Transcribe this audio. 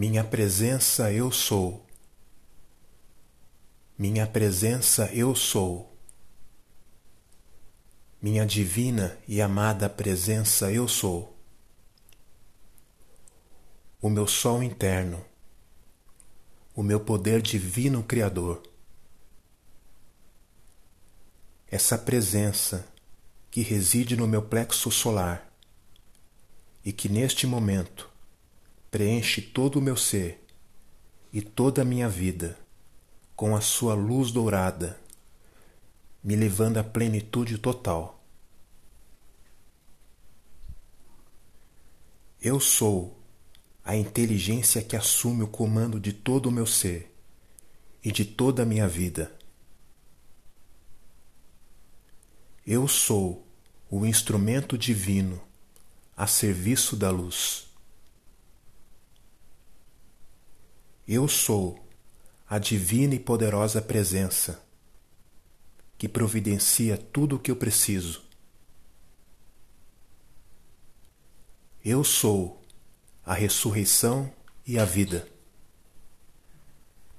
Minha presença eu sou. Minha presença eu sou. Minha divina e amada presença eu sou. O meu sol interno, o meu poder divino criador. Essa presença que reside no meu plexo solar e que neste momento preenche todo o meu ser e toda a minha vida com a sua luz dourada, me levando à plenitude total. Eu sou a inteligência que assume o comando de todo o meu ser e de toda a minha vida. Eu sou o instrumento divino a serviço da luz. Eu sou a divina e poderosa presença que providencia tudo o que eu preciso. Eu sou a ressurreição e a vida.